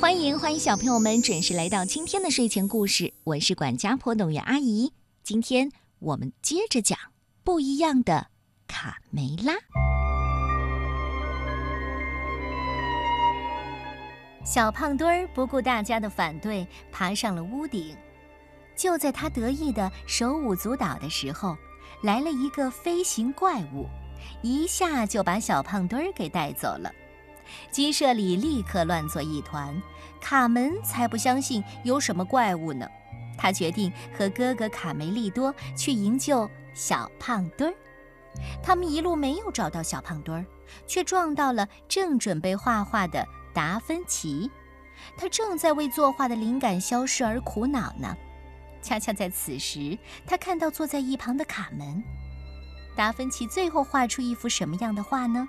欢迎欢迎小朋友们准时来到今天的睡前故事，我是管家婆董媛阿姨。今天我们接着讲不一样的卡梅拉。小胖墩儿不顾大家的反对，爬上了屋顶。就在他得意的手舞足蹈的时候，来了一个飞行怪物，一下就把小胖墩儿给带走了。鸡舍里立刻乱作一团，卡门才不相信有什么怪物呢。他决定和哥哥卡梅利多去营救小胖墩儿。他们一路没有找到小胖墩儿，却撞到了正准备画画的达芬奇。他正在为作画的灵感消失而苦恼呢。恰恰在此时，他看到坐在一旁的卡门。达芬奇最后画出一幅什么样的画呢？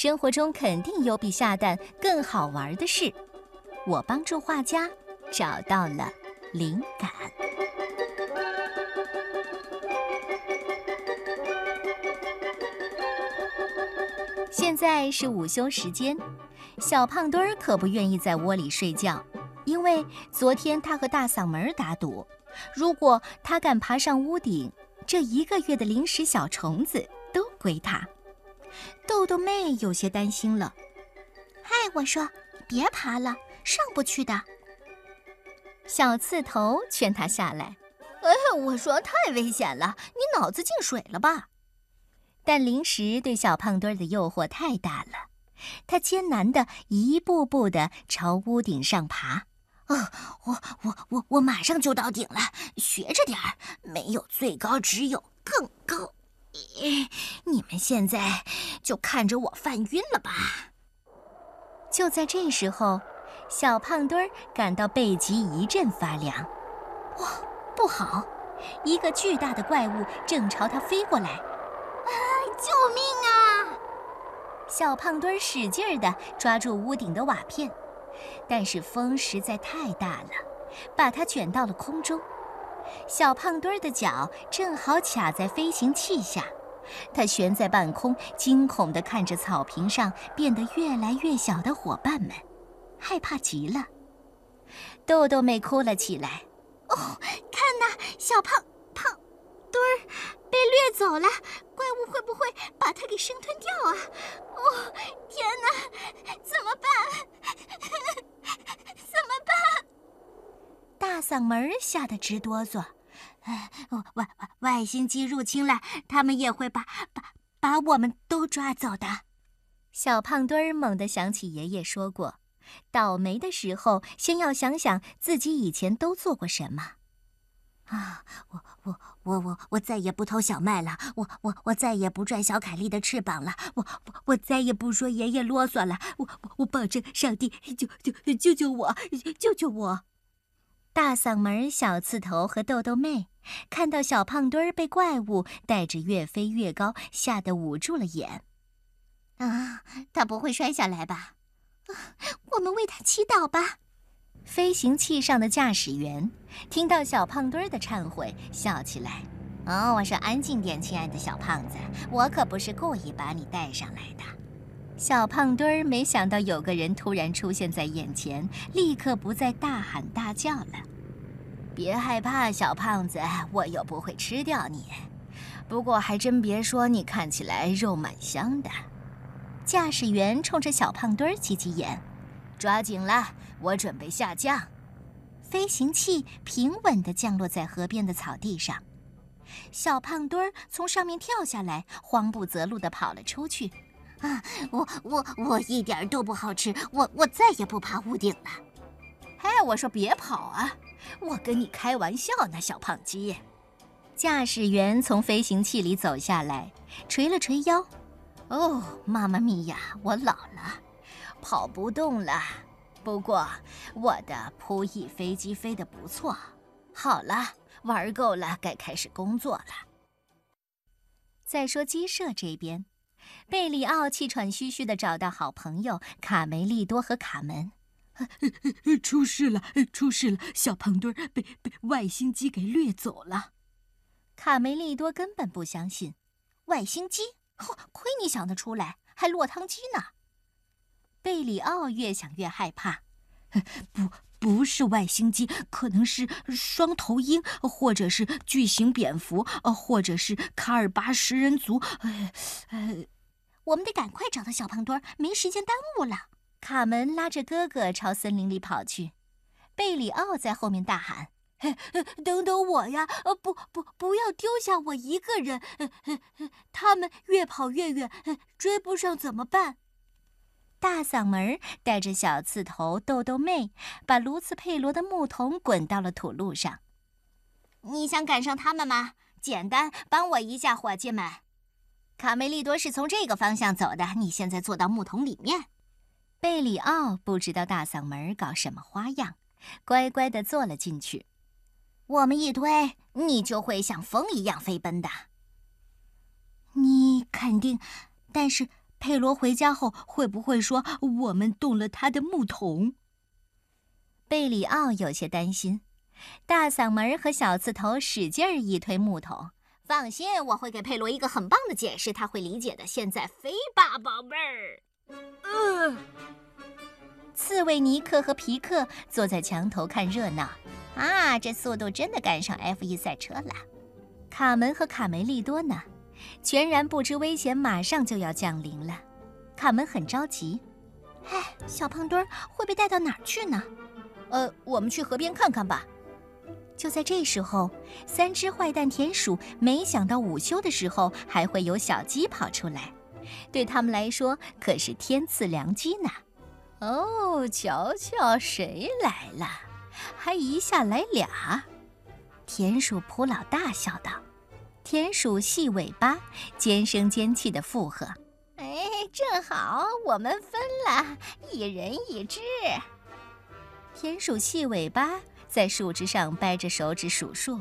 生活中肯定有比下蛋更好玩的事。我帮助画家找到了灵感。现在是午休时间，小胖墩儿可不愿意在窝里睡觉，因为昨天他和大嗓门打赌，如果他敢爬上屋顶，这一个月的零食小虫子都归他。豆豆妹有些担心了，嗨，我说别爬了，上不去的。小刺头劝他下来，哎，我说太危险了，你脑子进水了吧？但零食对小胖墩儿的诱惑太大了，他艰难地一步步地朝屋顶上爬。哦，我我我我马上就到顶了，学着点儿，没有最高，只有更高。你们现在就看着我犯晕了吧！就在这时候，小胖墩儿感到背脊一阵发凉。哇，不好！一个巨大的怪物正朝他飞过来！啊，救命啊！小胖墩儿使劲儿地抓住屋顶的瓦片，但是风实在太大了，把它卷到了空中。小胖墩儿的脚正好卡在飞行器下，他悬在半空，惊恐地看着草坪上变得越来越小的伙伴们，害怕极了。豆豆妹哭了起来：“哦，看呐，小胖胖墩儿被掠走了，怪物会不会把它给生吞掉啊？哦，天哪，怎么办？怎么办？”大嗓门吓得直哆嗦，哎，外外外星机入侵了，他们也会把把把我们都抓走的。小胖墩儿猛地想起爷爷说过，倒霉的时候先要想想自己以前都做过什么。啊，我我我我我再也不偷小麦了，我我我再也不拽小凯莉的翅膀了，我我我再也不说爷爷啰嗦了，我我我保证上帝救救救救我，救救我。大嗓门、小刺头和豆豆妹看到小胖墩儿被怪物带着越飞越高，吓得捂住了眼。啊，他不会摔下来吧？啊，我们为他祈祷吧。飞行器上的驾驶员听到小胖墩儿的忏悔，笑起来。哦，我说安静点，亲爱的小胖子，我可不是故意把你带上来的。小胖墩儿没想到有个人突然出现在眼前，立刻不再大喊大叫了。别害怕，小胖子，我又不会吃掉你。不过还真别说，你看起来肉蛮香的。驾驶员冲着小胖墩儿挤挤眼，抓紧了，我准备下降。飞行器平稳地降落在河边的草地上，小胖墩儿从上面跳下来，慌不择路地跑了出去。啊，我我我一点都不好吃，我我再也不爬屋顶了。哎，我说别跑啊！我跟你开玩笑呢，小胖鸡。驾驶员从飞行器里走下来，捶了捶腰。哦，妈妈咪呀，我老了，跑不动了。不过我的扑翼飞机飞得不错。好了，玩够了，该开始工作了。再说鸡舍这边，贝里奥气喘吁吁地找到好朋友卡梅利多和卡门。出事了！出事了！小胖墩被被外星机给掠走了。卡梅利多根本不相信，外星机？亏你想得出来，还落汤鸡呢！贝里奥越想越害怕，不，不是外星机，可能是双头鹰，或者是巨型蝙蝠，或者是卡尔巴食人族。呃呃，我们得赶快找到小胖墩，没时间耽误了。卡门拉着哥哥朝森林里跑去，贝里奥在后面大喊：“等等我呀！呃不不，不要丢下我一个人！他们越跑越远，追不上怎么办？”大嗓门带着小刺头豆豆妹，把卢茨佩罗的木桶滚到了土路上。你想赶上他们吗？简单，帮我一下，伙计们。卡梅利多是从这个方向走的，你现在坐到木桶里面。贝里奥不知道大嗓门搞什么花样，乖乖地坐了进去。我们一推，你就会像风一样飞奔的。你肯定？但是佩罗回家后会不会说我们动了他的木桶？贝里奥有些担心。大嗓门和小刺头使劲儿一推木桶。放心，我会给佩罗一个很棒的解释，他会理解的。现在飞吧，宝贝儿。呃，刺猬尼克和皮克坐在墙头看热闹。啊，这速度真的赶上 F1 赛车了。卡门和卡梅利多呢，全然不知危险马上就要降临了。卡门很着急。哎，小胖墩儿会被带到哪儿去呢？呃，我们去河边看看吧。就在这时候，三只坏蛋田鼠没想到午休的时候还会有小鸡跑出来。对他们来说可是天赐良机呢。哦，瞧瞧谁来了，还一下来俩。田鼠普老大笑道。田鼠细尾巴尖声尖气的附和：“哎，正好我们分了一人一只。”田鼠细尾巴在树枝上掰着手指数数：“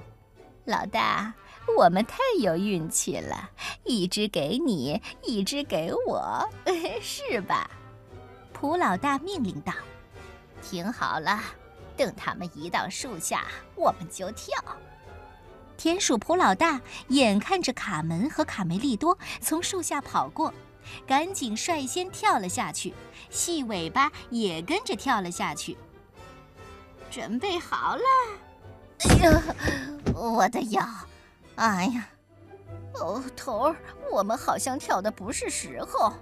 老大。”我们太有运气了，一只给你，一只给我，是吧？普老大命令道：“听好了，等他们一到树下，我们就跳。”田鼠普老大眼看着卡门和卡梅利多从树下跑过，赶紧率先跳了下去，细尾巴也跟着跳了下去。准备好了！哎呀，我的腰！哎呀，哦，头儿，我们好像跳的不是时候。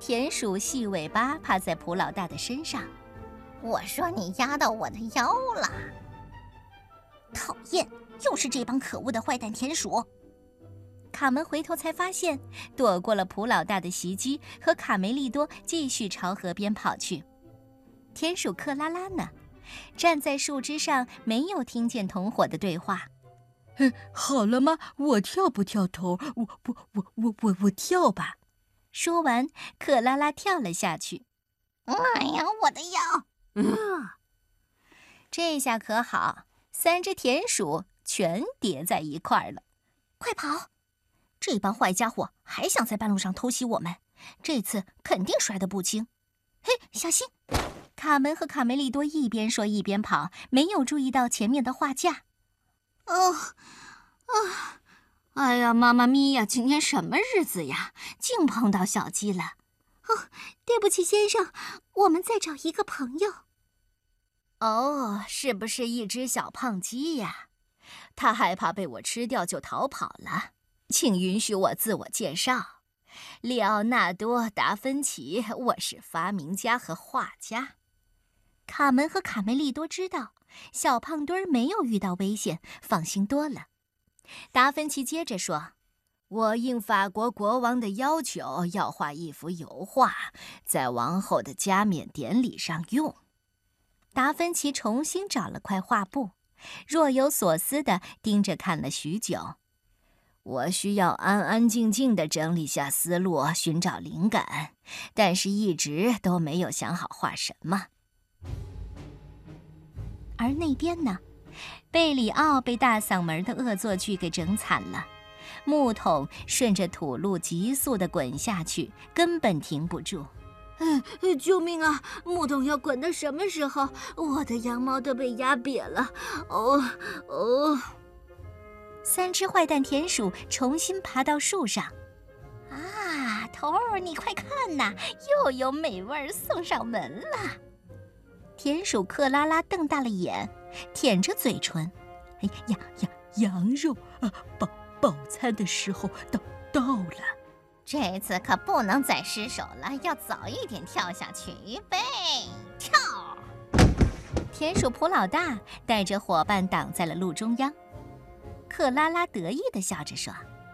田鼠细尾巴趴在普老大的身上。我说你压到我的腰了。讨厌，又是这帮可恶的坏蛋田鼠。卡门回头才发现，躲过了普老大的袭击，和卡梅利多继续朝河边跑去。田鼠克拉拉呢，站在树枝上，没有听见同伙的对话。好了吗？我跳不跳头？我不，我我我我跳吧。说完，克拉拉跳了下去。哎呀，我的腰！嗯，这下可好，三只田鼠全叠在一块儿了。快跑！这帮坏家伙还想在半路上偷袭我们，这次肯定摔得不轻。嘿，小心！卡门和卡梅利多一边说一边跑，没有注意到前面的画架。哦，啊，哎呀，妈妈咪呀，今天什么日子呀？竟碰到小鸡了。哦，对不起，先生，我们在找一个朋友。哦，是不是一只小胖鸡呀？它害怕被我吃掉，就逃跑了。请允许我自我介绍，利奥纳多·达芬奇，我是发明家和画家。卡门和卡梅利多知道。小胖墩儿没有遇到危险，放心多了。达芬奇接着说：“我应法国国王的要求，要画一幅油画，在王后的加冕典礼上用。”达芬奇重新找了块画布，若有所思地盯着看了许久。我需要安安静静地整理下思路，寻找灵感，但是一直都没有想好画什么。而那边呢，贝里奥被大嗓门的恶作剧给整惨了，木桶顺着土路急速地滚下去，根本停不住。嗯，救命啊！木桶要滚到什么时候？我的羊毛都被压瘪了。哦哦！三只坏蛋田鼠重新爬到树上。啊，头儿，你快看呐，又有美味送上门了。田鼠克拉拉瞪大了眼，舔着嘴唇：“哎呀呀，羊肉啊，饱饱餐的时候到到了。这次可不能再失手了，要早一点跳下去。预备，跳！”田鼠普老大带着伙伴挡在了路中央。克拉拉得意地笑着说：“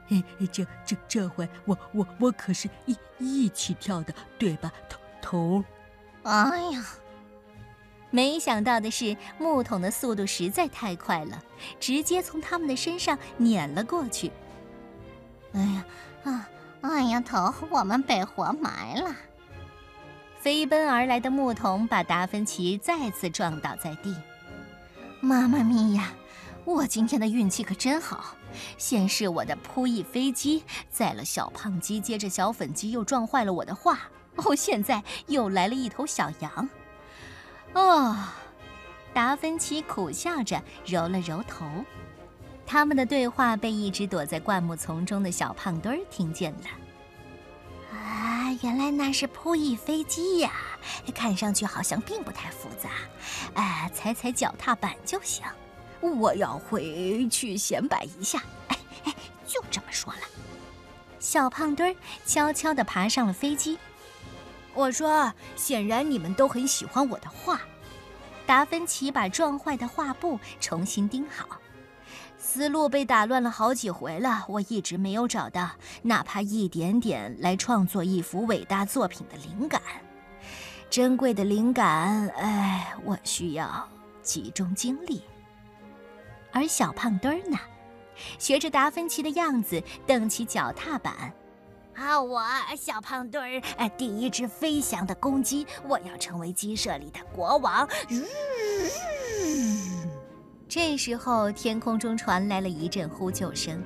嘿，这这这回我我我可是一一起跳的，对吧，头头？”哎呀！没想到的是，木桶的速度实在太快了，直接从他们的身上碾了过去。哎呀，啊，哎呀，头，我们被活埋了！飞奔而来的木桶把达芬奇再次撞倒在地。妈妈咪呀，我今天的运气可真好！先是我的扑翼飞机载了小胖鸡，接着小粉鸡又撞坏了我的画，哦，现在又来了一头小羊。哦，达芬奇苦笑着揉了揉头。他们的对话被一直躲在灌木丛中的小胖墩儿听见了。啊，原来那是扑翼飞机呀！看上去好像并不太复杂，哎，踩踩脚踏板就行。我要回去显摆一下。哎哎，就这么说了。小胖墩儿悄悄地爬上了飞机。我说，显然你们都很喜欢我的画。达芬奇把撞坏的画布重新钉好，思路被打乱了好几回了。我一直没有找到哪怕一点点来创作一幅伟大作品的灵感。珍贵的灵感，哎，我需要集中精力。而小胖墩儿呢，学着达芬奇的样子蹬起脚踏板。啊，我小胖墩儿，呃，第一只飞翔的公鸡，我要成为鸡舍里的国王。嗯这时候，天空中传来了一阵呼救声，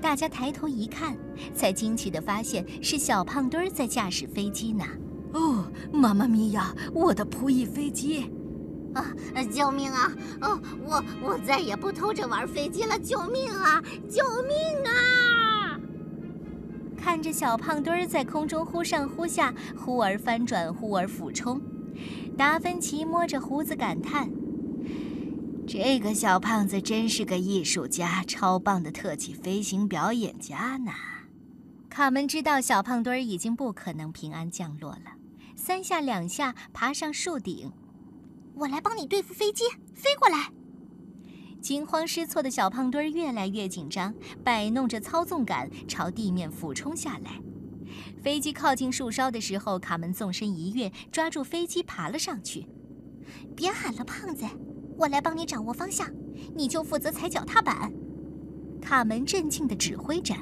大家抬头一看，才惊奇地发现是小胖墩儿在驾驶飞机呢。哦，妈妈咪呀，我的扑翼飞机！啊，救命啊！哦，我我再也不偷着玩飞机了！救命啊！救命啊！看着小胖墩儿在空中忽上忽下，忽而翻转，忽而俯冲，达芬奇摸着胡子感叹：“这个小胖子真是个艺术家，超棒的特技飞行表演家呢。”卡门知道小胖墩儿已经不可能平安降落了，三下两下爬上树顶：“我来帮你对付飞机，飞过来。”惊慌失措的小胖墩儿越来越紧张，摆弄着操纵杆朝地面俯冲下来。飞机靠近树梢的时候，卡门纵身一跃，抓住飞机爬了上去。别喊了，胖子，我来帮你掌握方向，你就负责踩脚踏板。卡门镇静地指挥着，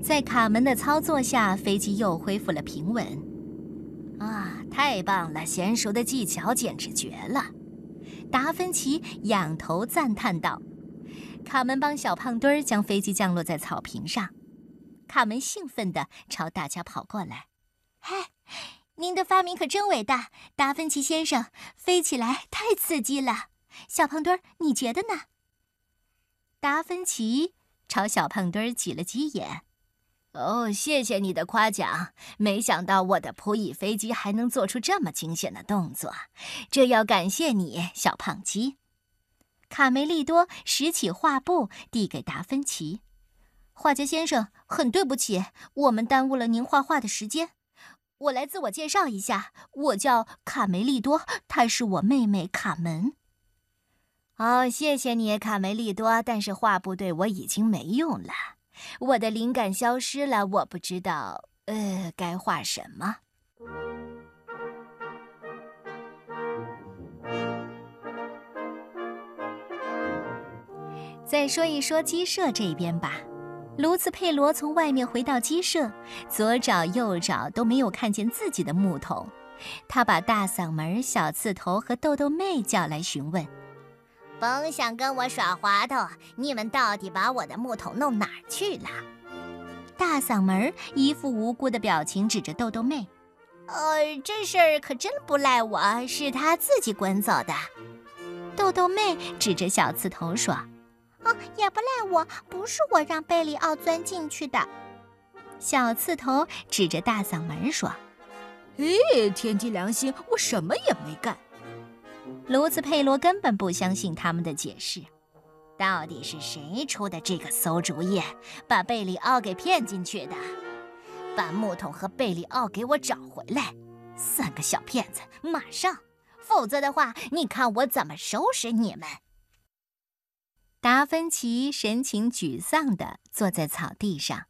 在卡门的操作下，飞机又恢复了平稳。啊，太棒了！娴熟的技巧简直绝了。达芬奇仰头赞叹道：“卡门帮小胖墩儿将飞机降落在草坪上。”卡门兴奋地朝大家跑过来：“嗨，您的发明可真伟大，达芬奇先生！飞起来太刺激了。小胖墩儿，你觉得呢？”达芬奇朝小胖墩儿挤了挤眼。哦，谢谢你的夸奖！没想到我的扑翼飞机还能做出这么惊险的动作，这要感谢你，小胖鸡。卡梅利多拾起画布递给达芬奇：“画家先生，很对不起，我们耽误了您画画的时间。我来自我介绍一下，我叫卡梅利多，她是我妹妹卡门。”哦，谢谢你，卡梅利多，但是画布对我已经没用了。我的灵感消失了，我不知道，呃，该画什么。再说一说鸡舍这边吧。卢茨佩罗从外面回到鸡舍，左找右找都没有看见自己的木桶。他把大嗓门、小刺头和豆豆妹叫来询问：“甭想跟我耍滑头！你们到底把我的木桶弄哪儿去了？大嗓门一副无辜的表情，指着豆豆妹：“呃，这事儿可真不赖我，是他自己滚走的。”豆豆妹指着小刺头说：“哦，也不赖我，不是我让贝里奥钻进去的。”小刺头指着大嗓门说：“哎，天地良心，我什么也没干。”卢茨佩罗根本不相信他们的解释。到底是谁出的这个馊主意，把贝里奥给骗进去的？把木桶和贝里奥给我找回来！三个小骗子，马上！否则的话，你看我怎么收拾你们！达芬奇神情沮丧地坐在草地上，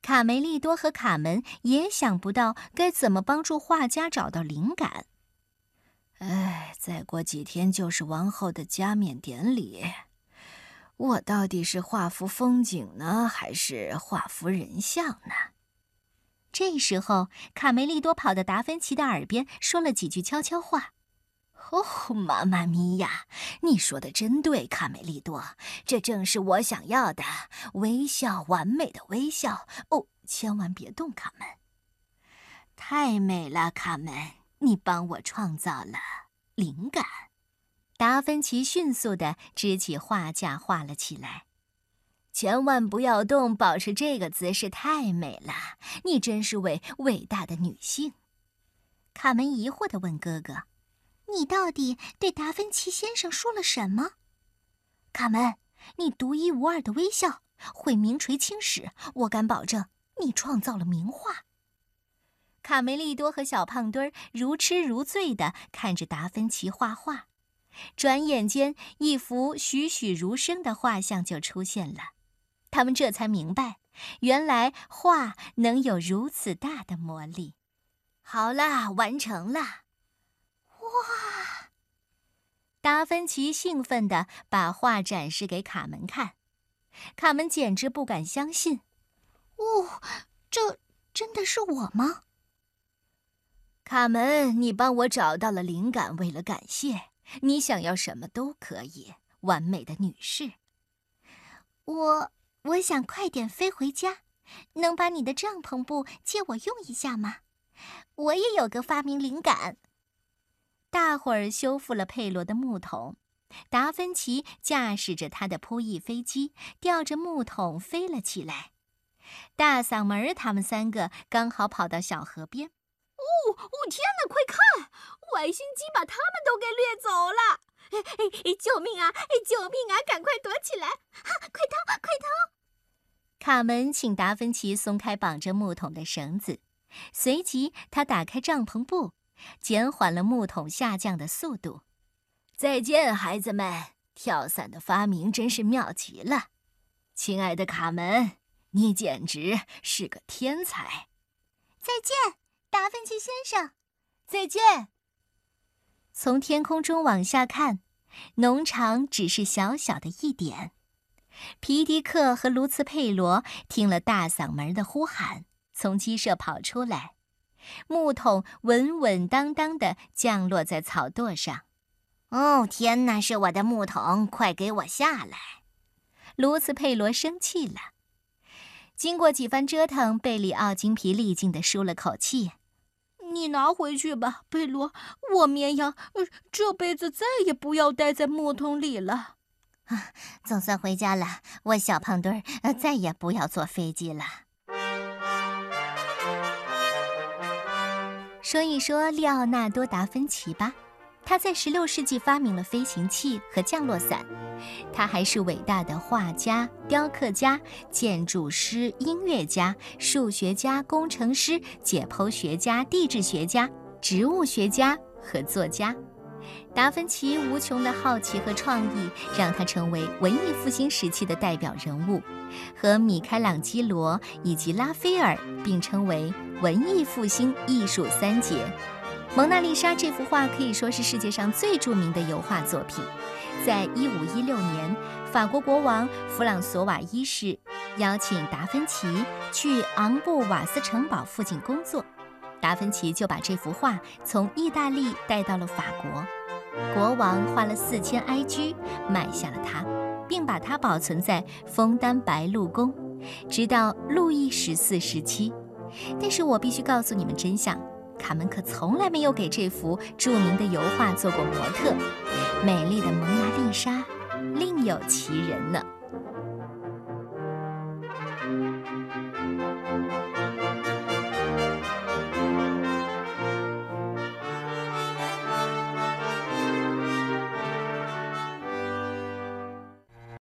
卡梅利多和卡门也想不到该怎么帮助画家找到灵感。哎，再过几天就是王后的加冕典礼，我到底是画幅风景呢，还是画幅人像呢？这时候，卡梅利多跑到达芬奇的耳边说了几句悄悄话。哦，妈妈咪呀，你说的真对，卡梅利多，这正是我想要的微笑，完美的微笑。哦，千万别动，卡门。太美了，卡门，你帮我创造了灵感。达芬奇迅速地支起画架，画了起来。千万不要动，保持这个姿势，太美了。你真是位伟大的女性。卡门疑惑地问哥哥。你到底对达芬奇先生说了什么？卡门，你独一无二的微笑会名垂青史，我敢保证，你创造了名画。卡梅利多和小胖墩儿如痴如醉地看着达芬奇画画，转眼间，一幅栩栩如生的画像就出现了。他们这才明白，原来画能有如此大的魔力。好了，完成了。哇！达芬奇兴奋地把画展示给卡门看，卡门简直不敢相信：“哦，这真的是我吗？”卡门，你帮我找到了灵感，为了感谢你，想要什么都可以。完美的女士，我我想快点飞回家，能把你的帐篷布借我用一下吗？我也有个发明灵感。大伙儿修复了佩罗的木桶，达芬奇驾驶着他的扑翼飞机，吊着木桶飞了起来。大嗓门他们三个刚好跑到小河边。哦哦，天哪！快看，外星机把他们都给掠走了！哎哎，救命啊！救命啊！赶快躲起来！哈快逃！快逃！卡门请达芬奇松开绑着木桶的绳子，随即他打开帐篷布。减缓了木桶下降的速度。再见，孩子们！跳伞的发明真是妙极了。亲爱的卡门，你简直是个天才。再见，达芬奇先生。再见。从天空中往下看，农场只是小小的一点。皮迪克和卢茨佩罗听了大嗓门的呼喊，从鸡舍跑出来。木桶稳稳当当地降落在草垛上。哦，天哪！是我的木桶，快给我下来！卢茨佩罗生气了。经过几番折腾，贝里奥精疲力尽地舒了口气：“你拿回去吧，贝罗。我绵羊这辈子再也不要待在木桶里了。啊，总算回家了。我小胖墩儿再也不要坐飞机了。”说一说利奥纳多·达芬奇吧，他在16世纪发明了飞行器和降落伞。他还是伟大的画家、雕刻家、建筑师、音乐家、数学家、工程师、解剖学家、地质学家、植物学家和作家。达芬奇无穷的好奇和创意让他成为文艺复兴时期的代表人物，和米开朗基罗以及拉斐尔并称为。文艺复兴艺术三杰，《蒙娜丽莎》这幅画可以说是世界上最著名的油画作品。在一五一六年，法国国王弗朗索瓦一世邀请达芬奇去昂布瓦斯城堡附近工作，达芬奇就把这幅画从意大利带到了法国。国王花了四千埃居买下了它，并把它保存在枫丹白露宫，直到路易十四时期。但是我必须告诉你们真相，卡门可从来没有给这幅著名的油画做过模特。美丽的蒙娜丽莎另有其人呢。